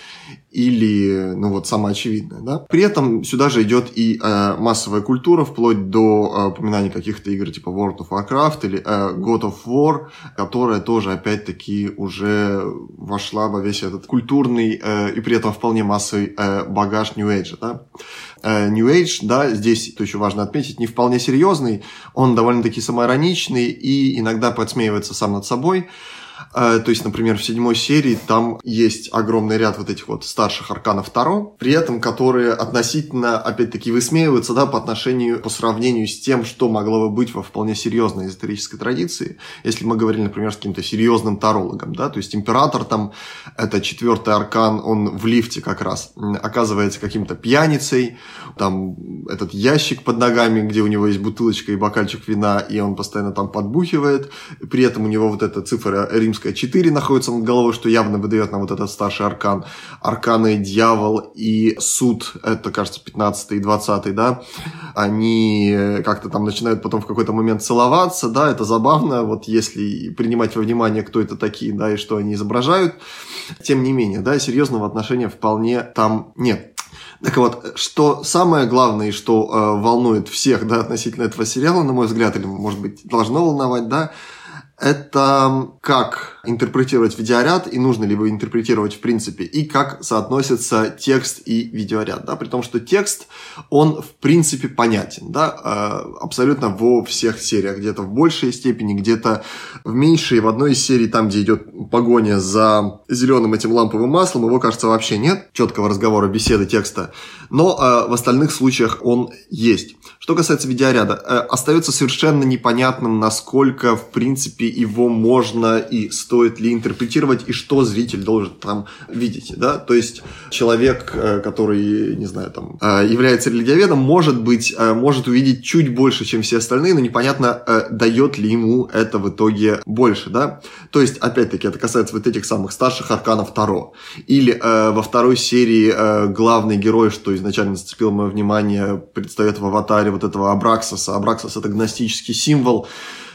или, ну вот, самое очевидное, да. При этом сюда же идет и э, массовая культура, вплоть до э, упоминаний каких-то игр типа World of Warcraft или э, God of War, которая тоже, опять-таки, уже вошла во весь этот культурный э, и при этом вполне массовый э, багаж New Age, да. Э, New Age, да, здесь, то еще важно отметить, не вполне серьезный, он довольно-таки самоироничный и иногда подсмеивается сам над собой, то есть, например, в седьмой серии там есть огромный ряд вот этих вот старших арканов Таро, при этом которые относительно, опять-таки, высмеиваются да, по отношению, по сравнению с тем, что могло бы быть во вполне серьезной эзотерической традиции, если мы говорили, например, с каким-то серьезным тарологом, да, то есть император там, это четвертый аркан, он в лифте как раз оказывается каким-то пьяницей, там этот ящик под ногами, где у него есть бутылочка и бокальчик вина, и он постоянно там подбухивает, при этом у него вот эта цифра римская 4 находится над головой, что явно выдает нам вот этот старший аркан. Арканы дьявол и суд, это, кажется, 15 и 20, да, они как-то там начинают потом в какой-то момент целоваться, да, это забавно, вот если принимать во внимание, кто это такие, да, и что они изображают. Тем не менее, да, серьезного отношения вполне там нет. Так вот, что самое главное и что э, волнует всех, да, относительно этого сериала, на мой взгляд, или, может быть, должно волновать, да, это как интерпретировать видеоряд и нужно ли его интерпретировать в принципе, и как соотносится текст и видеоряд, да, при том, что текст, он в принципе понятен, да, э, абсолютно во всех сериях, где-то в большей степени, где-то в меньшей, в одной из серий, там, где идет погоня за зеленым этим ламповым маслом, его, кажется, вообще нет, четкого разговора, беседы, текста, но э, в остальных случаях он есть. Что касается видеоряда, э, остается совершенно непонятным, насколько, в принципе, его можно и стоит ли интерпретировать, и что зритель должен там видеть. Да? То есть человек, э, который, не знаю, там, э, является религиоведом, может быть, э, может увидеть чуть больше, чем все остальные, но непонятно, дает ли ему это в итоге больше. Да? То есть, опять-таки, это касается вот этих самых старших арканов Таро. Или во второй серии главный герой, что изначально зацепило мое внимание, предстает в аватаре вот этого Абраксоса. Абраксос — это гностический символ,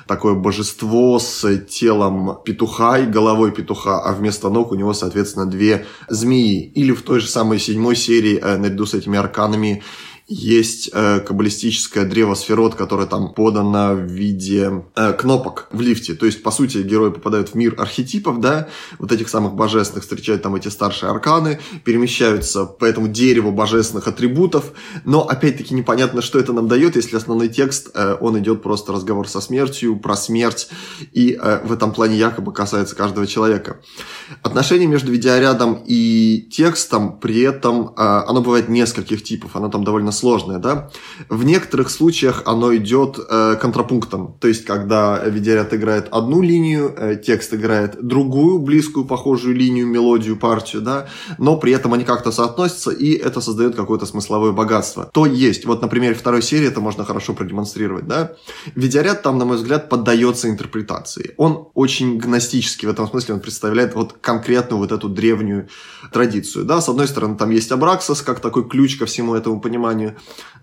такое божество с телом петуха и головой петуха, а вместо ног у него, соответственно, две змеи. Или в той же самой седьмой серии, э, наряду с этими арканами, есть э, каббалистическое древо сферот, которое там подано в виде э, кнопок в лифте. То есть, по сути, герои попадают в мир архетипов, да, вот этих самых божественных, встречают там эти старшие арканы, перемещаются по этому дереву божественных атрибутов, но, опять-таки, непонятно, что это нам дает, если основной текст, э, он идет просто разговор со смертью, про смерть, и э, в этом плане якобы касается каждого человека. Отношение между видеорядом и текстом, при этом, э, оно бывает нескольких типов, оно там довольно сложное, да. В некоторых случаях оно идет э, контрапунктом, то есть когда видеоряд играет одну линию, э, текст играет другую, близкую, похожую линию, мелодию, партию, да, но при этом они как-то соотносятся, и это создает какое-то смысловое богатство. То есть, вот на примере второй серии это можно хорошо продемонстрировать, да. Видеоряд там, на мой взгляд, поддается интерпретации. Он очень гностический в этом смысле, он представляет вот конкретную вот эту древнюю традицию, да. С одной стороны, там есть Абраксос, как такой ключ ко всему этому пониманию,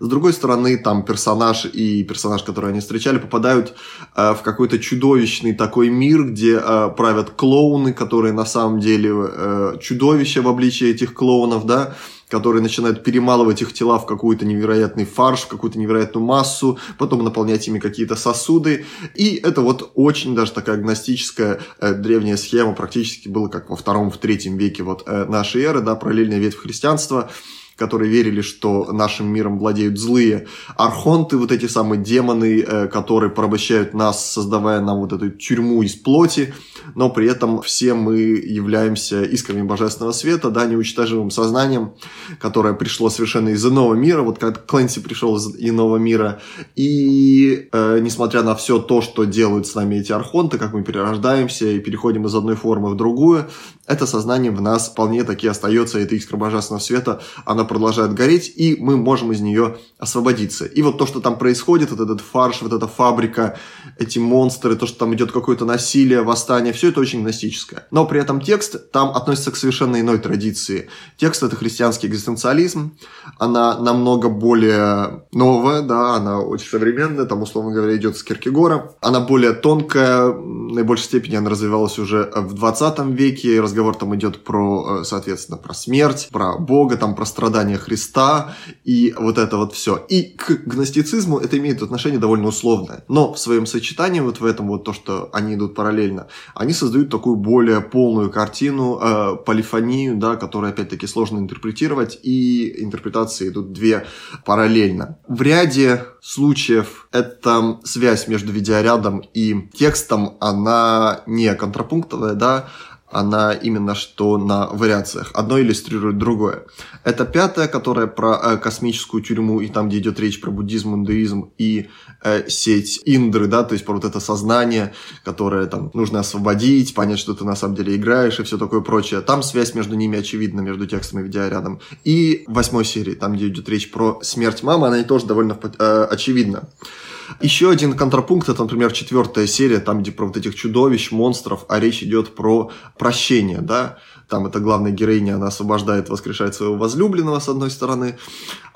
С другой стороны, там персонаж и персонаж, который они встречали, попадают э, в какой-то чудовищный такой мир, где э, правят клоуны, которые на самом деле э, чудовища в обличии этих клоунов, да, которые начинают перемалывать их тела в какой-то невероятный фарш, в какую-то невероятную массу, потом наполнять ими какие-то сосуды. И это вот очень даже такая агностическая э, древняя схема, практически было как во втором, в третьем веке вот э, нашей эры, да, параллельная ветвь христианства, которые верили, что нашим миром владеют злые архонты, вот эти самые демоны, э, которые порабощают нас, создавая нам вот эту тюрьму из плоти, но при этом все мы являемся искрами божественного света, да, неуничтожимым сознанием, которое пришло совершенно из иного мира, вот как Клэнси пришел из иного мира, и э, несмотря на все то, что делают с нами эти архонты, как мы перерождаемся и переходим из одной формы в другую, это сознание в нас вполне таки остается, эта искра божественного света, она продолжает гореть, и мы можем из нее освободиться. И вот то, что там происходит, вот этот фарш, вот эта фабрика, эти монстры, то, что там идет какое-то насилие, восстание все это очень гностическое. Но при этом текст там относится к совершенно иной традиции. Текст – это христианский экзистенциализм, она намного более новая, да, она очень современная, там, условно говоря, идет с Киркегора. Она более тонкая, в наибольшей степени она развивалась уже в 20 веке, разговор там идет про, э, соответственно, про смерть, про Бога, там, про страдания Христа, и вот это вот все. И к гностицизму это имеет отношение довольно условное. Но в своем сочетании вот в этом вот то, что они идут параллельно, они создают такую более полную картину, э, полифонию, да, которую, опять-таки, сложно интерпретировать, и интерпретации идут две параллельно. В ряде случаев эта связь между видеорядом и текстом, она не контрапунктовая, да, она именно что на вариациях. Одно иллюстрирует другое. Это пятая, которая про э, космическую тюрьму, и там, где идет речь про буддизм, индуизм и э, сеть Индры, да, то есть про вот это сознание, которое там нужно освободить, понять, что ты на самом деле играешь и все такое прочее. Там связь между ними очевидна, между текстом и видеорядом. И восьмой серии, там, где идет речь про смерть мамы, она тоже довольно э, очевидна. Еще один контрапункт, это, например, четвертая серия, там, где про вот этих чудовищ, монстров, а речь идет про прощение, да, там эта главная героиня, она освобождает, воскрешает своего возлюбленного, с одной стороны,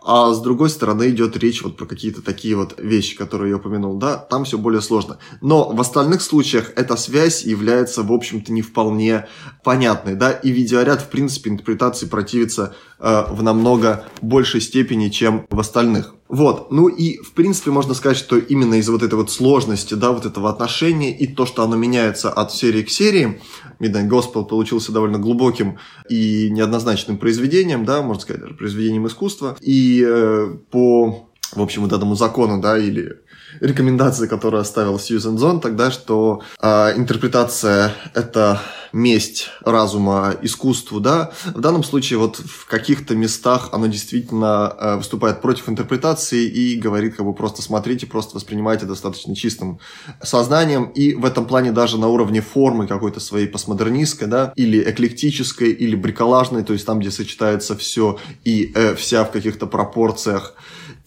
а с другой стороны идет речь вот про какие-то такие вот вещи, которые я упомянул, да, там все более сложно. Но в остальных случаях эта связь является, в общем-то, не вполне понятной, да, и видеоряд, в принципе, интерпретации противится э, в намного большей степени, чем в остальных. Вот, ну и в принципе можно сказать, что именно из-за вот этой вот сложности, да, вот этого отношения и то, что оно меняется от серии к серии, Midnight Gospel получился довольно глубоким и неоднозначным произведением, да, можно сказать, даже произведением искусства. И э, по, в общем, вот этому закону, да, или рекомендации, которую оставил Сьюзен Зон тогда, что э, интерпретация — это месть разума искусству, да, в данном случае вот в каких-то местах оно действительно э, выступает против интерпретации и говорит как бы просто смотрите, просто воспринимайте достаточно чистым сознанием, и в этом плане даже на уровне формы какой-то своей постмодернистской, да, или эклектической, или бриколажной, то есть там, где сочетается все и э, вся в каких-то пропорциях,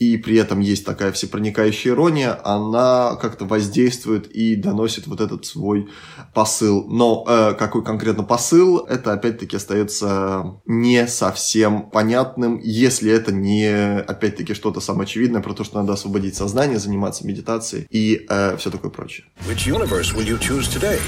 и при этом есть такая всепроникающая ирония, она как-то воздействует и доносит вот этот свой посыл. Но э, какой конкретно посыл, это опять-таки остается не совсем понятным, если это не опять-таки что-то самоочевидное про то, что надо освободить сознание, заниматься медитацией и э, все такое прочее. Which universe will you choose today?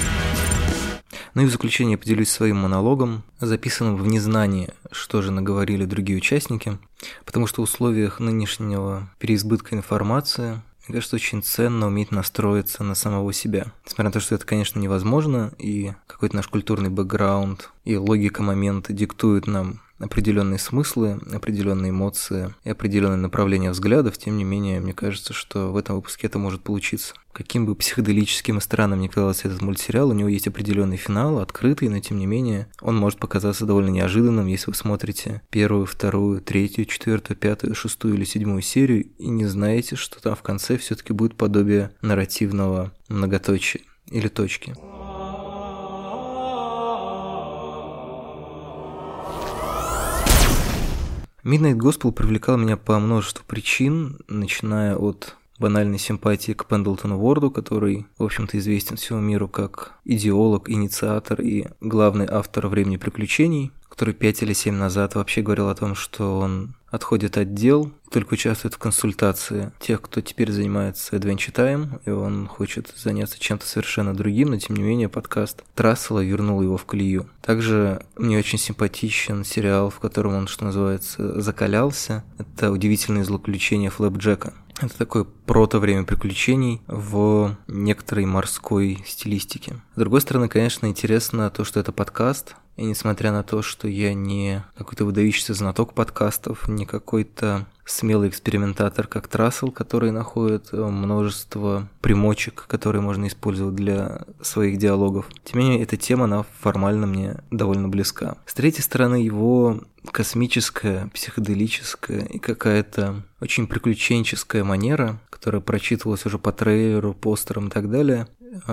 Ну и в заключение поделюсь своим монологом, записанным в незнании, что же наговорили другие участники, потому что в условиях нынешнего переизбытка информации мне кажется, очень ценно уметь настроиться на самого себя. Несмотря на то, что это, конечно, невозможно, и какой-то наш культурный бэкграунд и логика момента диктуют нам определенные смыслы, определенные эмоции и определенные направления взглядов, тем не менее, мне кажется, что в этом выпуске это может получиться. Каким бы психоделическим и странным ни казался этот мультсериал, у него есть определенный финал, открытый, но тем не менее он может показаться довольно неожиданным, если вы смотрите первую, вторую, третью, четвертую, пятую, шестую или седьмую серию и не знаете, что там в конце все-таки будет подобие нарративного многоточия или точки. Midnight Gospel привлекал меня по множеству причин, начиная от банальной симпатии к Пендлтону Ворду, который, в общем-то, известен всему миру как идеолог, инициатор и главный автор «Времени приключений», который пять или семь назад вообще говорил о том, что он отходит от дел, только участвует в консультации тех, кто теперь занимается Adventure Time, и он хочет заняться чем-то совершенно другим, но тем не менее подкаст Трассела вернул его в колею. Также мне очень симпатичен сериал, в котором он, что называется, закалялся. Это «Удивительные злоключения Флэп Джека». Это такое прото-время приключений в некоторой морской стилистике. С другой стороны, конечно, интересно то, что это подкаст, и несмотря на то, что я не какой-то выдающийся знаток подкастов, не какой-то смелый экспериментатор, как Трассел, который находит э, множество примочек, которые можно использовать для своих диалогов. Тем не менее, эта тема, она формально мне довольно близка. С третьей стороны, его космическая, психоделическая и какая-то очень приключенческая манера, которая прочитывалась уже по трейлеру, постерам и так далее,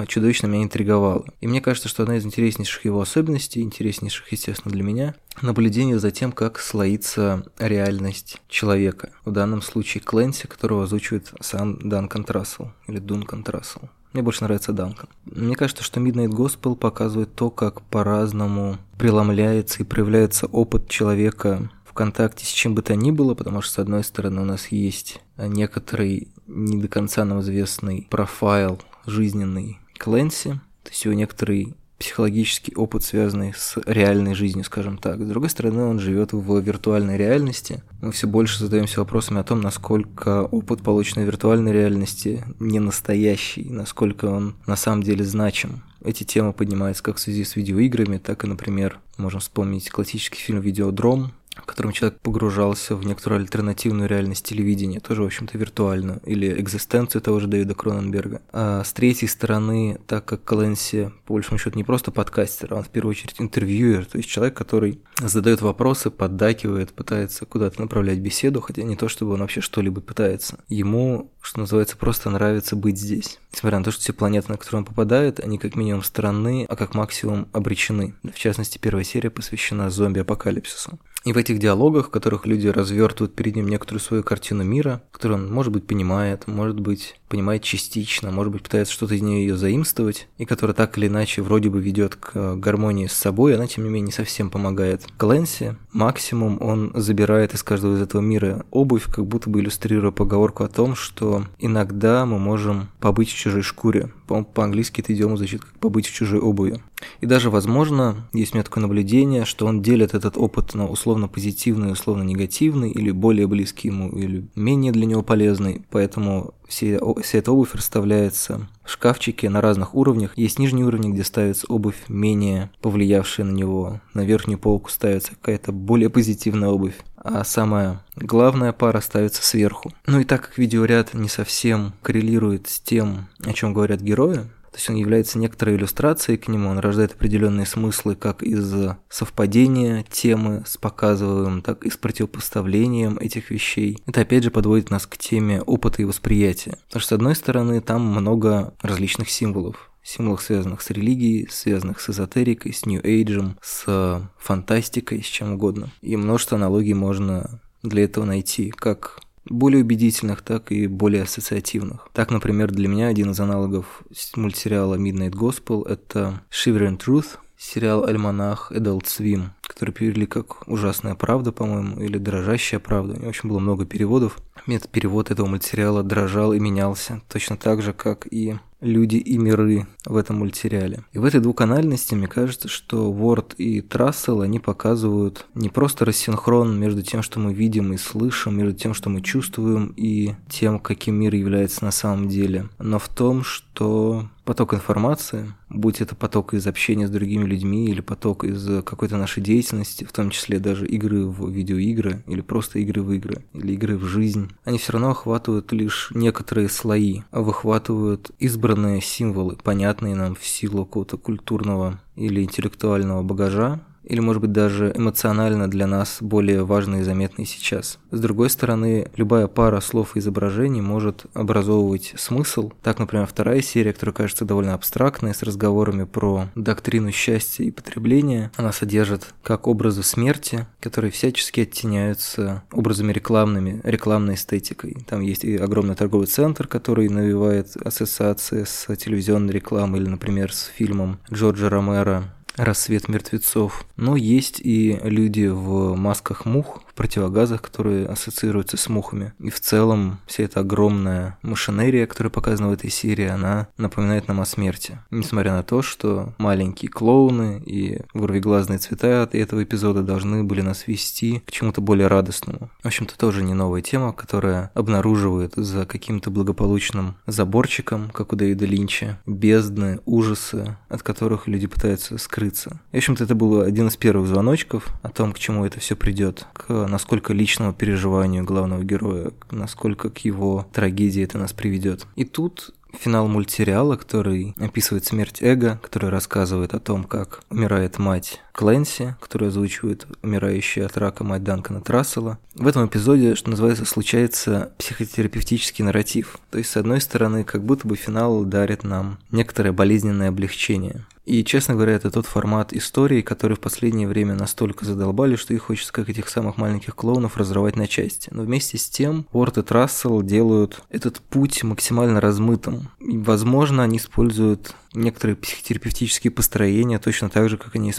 чудовищно меня интриговало. И мне кажется, что одна из интереснейших его особенностей, интереснейших, естественно, для меня, наблюдение за тем, как слоится реальность человека. В данном случае Кленси, которого озвучивает сам Данкан Трассел, или Дункан Трассел. Мне больше нравится Данкан. Мне кажется, что Midnight Gospel показывает то, как по-разному преломляется и проявляется опыт человека в контакте с чем бы то ни было, потому что, с одной стороны, у нас есть некоторый не до конца нам известный профайл жизненный Кленси, то есть его некоторый психологический опыт, связанный с реальной жизнью, скажем так. С другой стороны, он живет в виртуальной реальности. Мы все больше задаемся вопросами о том, насколько опыт, полученный в виртуальной реальности, не настоящий, насколько он на самом деле значим. Эти темы поднимаются как в связи с видеоиграми, так и, например, можем вспомнить классический фильм «Видеодром», в котором человек погружался в некоторую альтернативную реальность телевидения, тоже, в общем-то, виртуальную, или экзистенцию того же Дэвида Кроненберга. А с третьей стороны, так как Кленси, по большому счету, не просто подкастер, а он в первую очередь интервьюер, то есть человек, который задает вопросы, поддакивает, пытается куда-то направлять беседу, хотя не то, чтобы он вообще что-либо пытается. Ему, что называется, просто нравится быть здесь. Несмотря на то, что все планеты, на которые он попадает, они как минимум странны, а как максимум обречены. В частности, первая серия посвящена зомби-апокалипсису. И в этих диалогах, в которых люди развертывают перед ним некоторую свою картину мира, которую он, может быть, понимает, может быть, понимает частично, может быть, пытается что-то из нее ее заимствовать, и которая так или иначе вроде бы ведет к гармонии с собой, она, тем не менее, не совсем помогает. Кленси максимум он забирает из каждого из этого мира обувь, как будто бы иллюстрируя поговорку о том, что иногда мы можем побыть в чужой шкуре. По-английски это идиома звучит как побыть в чужой обуви. И даже, возможно, есть у меня такое наблюдение, что он делит этот опыт на условно позитивный, условно негативный, или более близкий ему, или менее для него полезный. Поэтому все, вся эта обувь расставляется в шкафчике на разных уровнях. Есть нижний уровень, где ставится обувь, менее повлиявшая на него. На верхнюю полку ставится какая-то более позитивная обувь. А самая главная пара ставится сверху. Ну и так как видеоряд не совсем коррелирует с тем, о чем говорят герои, то есть он является некоторой иллюстрацией к нему, он рождает определенные смыслы как из совпадения темы с показываемым, так и с противопоставлением этих вещей. Это опять же подводит нас к теме опыта и восприятия. Потому что с одной стороны там много различных символов, символов, связанных с религией, связанных с эзотерикой, с нью-эйджем, с фантастикой, с чем угодно. И множество аналогий можно для этого найти, как более убедительных, так и более ассоциативных. Так, например, для меня один из аналогов мультсериала Midnight Gospel – это Shivering Truth, сериал «Альманах» Adult Swim, который перевели как «Ужасная правда», по-моему, или «Дрожащая правда». У него очень было много переводов. Метод перевода этого мультсериала дрожал и менялся, точно так же, как и люди и миры в этом мультсериале. И в этой двуканальности, мне кажется, что Ворд и Трассел, они показывают не просто рассинхрон между тем, что мы видим и слышим, между тем, что мы чувствуем, и тем, каким мир является на самом деле, но в том, что поток информации, будь это поток из общения с другими людьми или поток из какой-то нашей деятельности, в том числе даже игры в видеоигры или просто игры в игры или игры в жизнь, они все равно охватывают лишь некоторые слои, а выхватывают избранные символы, понятные нам в силу какого-то культурного или интеллектуального багажа, или, может быть, даже эмоционально для нас более важные и заметные сейчас. С другой стороны, любая пара слов и изображений может образовывать смысл. Так, например, вторая серия, которая кажется довольно абстрактной, с разговорами про доктрину счастья и потребления, она содержит как образы смерти, которые всячески оттеняются образами рекламными, рекламной эстетикой. Там есть и огромный торговый центр, который навевает ассоциации с телевизионной рекламой или, например, с фильмом Джорджа Ромеро рассвет мертвецов. Но есть и люди в масках мух, в противогазах, которые ассоциируются с мухами. И в целом вся эта огромная машинерия, которая показана в этой серии, она напоминает нам о смерти. Несмотря на то, что маленькие клоуны и вырвиглазные цвета от этого эпизода должны были нас вести к чему-то более радостному. В общем-то, тоже не новая тема, которая обнаруживает за каким-то благополучным заборчиком, как у Дэвида Линча, бездны, ужасы, от которых люди пытаются скрыться. в общем-то, это был один из первых звоночков о том, к чему это все придет, к насколько личному переживанию главного героя, насколько к его трагедии это нас приведет. И тут финал мультсериала, который описывает смерть Эго, который рассказывает о том, как умирает мать Клэнси, которую озвучивает умирающая от рака мать Данкана Трассела. В этом эпизоде, что называется, случается психотерапевтический нарратив. То есть, с одной стороны, как будто бы финал дарит нам некоторое болезненное облегчение. И, честно говоря, это тот формат истории, который в последнее время настолько задолбали, что их хочется, как этих самых маленьких клоунов, разрывать на части. Но вместе с тем Уорд и Трассел делают этот путь максимально размытым. И, возможно, они используют некоторые психотерапевтические построения, точно так же, как они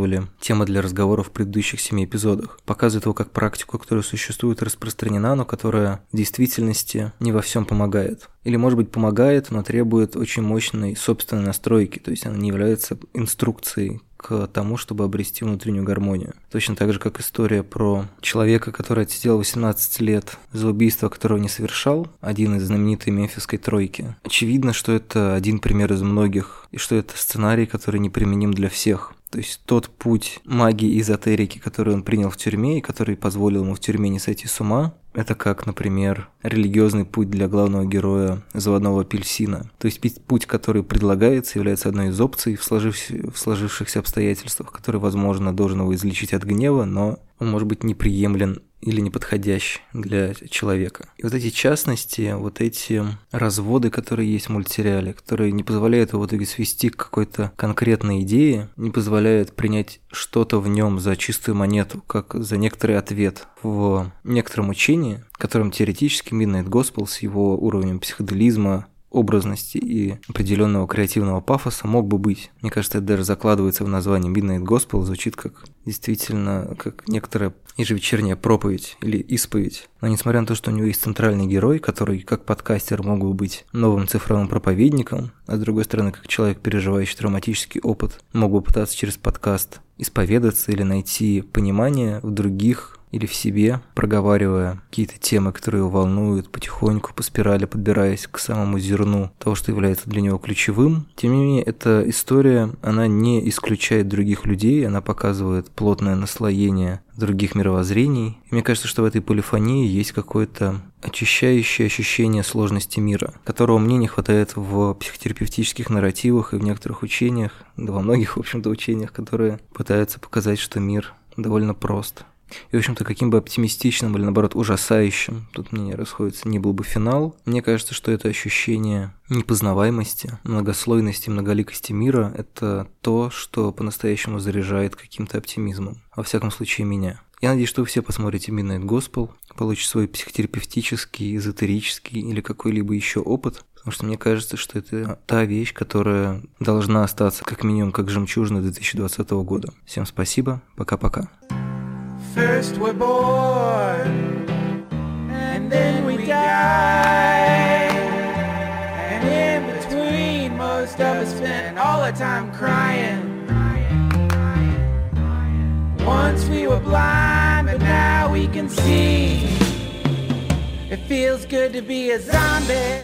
использовали темы для разговоров в предыдущих семи эпизодах. Показывает его как практику, которая существует распространена, но которая в действительности не во всем помогает. Или, может быть, помогает, но требует очень мощной собственной настройки, то есть она не является инструкцией к тому, чтобы обрести внутреннюю гармонию. Точно так же, как история про человека, который отсидел 18 лет за убийство, которого не совершал, один из знаменитой мемфисской тройки. Очевидно, что это один пример из многих, и что это сценарий, который неприменим для всех. То есть тот путь магии и эзотерики, который он принял в тюрьме и который позволил ему в тюрьме не сойти с ума, это как, например, религиозный путь для главного героя заводного апельсина. То есть путь, который предлагается, является одной из опций в, сложившихся, в сложившихся обстоятельствах, который, возможно, должен его излечить от гнева, но он может быть неприемлен или неподходящий для человека. И вот эти частности, вот эти разводы, которые есть в мультсериале, которые не позволяют его итоге свести к какой-то конкретной идее, не позволяют принять что-то в нем за чистую монету, как за некоторый ответ в некотором учении, которым теоретически Midnight Gospel с его уровнем психоделизма, образности и определенного креативного пафоса мог бы быть. Мне кажется, это даже закладывается в название Midnight Gospel, звучит как действительно как некоторая ежевечерняя проповедь или исповедь. Но несмотря на то, что у него есть центральный герой, который как подкастер мог бы быть новым цифровым проповедником, а с другой стороны, как человек, переживающий травматический опыт, мог бы пытаться через подкаст исповедаться или найти понимание в других или в себе, проговаривая какие-то темы, которые его волнуют, потихоньку по спирали подбираясь к самому зерну того, что является для него ключевым. Тем не менее, эта история, она не исключает других людей, она показывает плотное наслоение других мировоззрений. И мне кажется, что в этой полифонии есть какое-то очищающее ощущение сложности мира, которого мне не хватает в психотерапевтических нарративах и в некоторых учениях, да во многих, в общем-то, учениях, которые пытаются показать, что мир довольно прост. И, в общем-то, каким бы оптимистичным или, наоборот, ужасающим, тут мнение расходится, не был бы финал, мне кажется, что это ощущение непознаваемости, многослойности, многоликости мира – это то, что по-настоящему заряжает каким-то оптимизмом. Во всяком случае, меня. Я надеюсь, что вы все посмотрите Midnight Gospel, получите свой психотерапевтический, эзотерический или какой-либо еще опыт, потому что мне кажется, что это та вещь, которая должна остаться как минимум как жемчужина 2020 года. Всем спасибо, пока-пока. First we're born, and then we die. And in between, most of us spend all our time crying. Once we were blind, but now we can see. It feels good to be a zombie.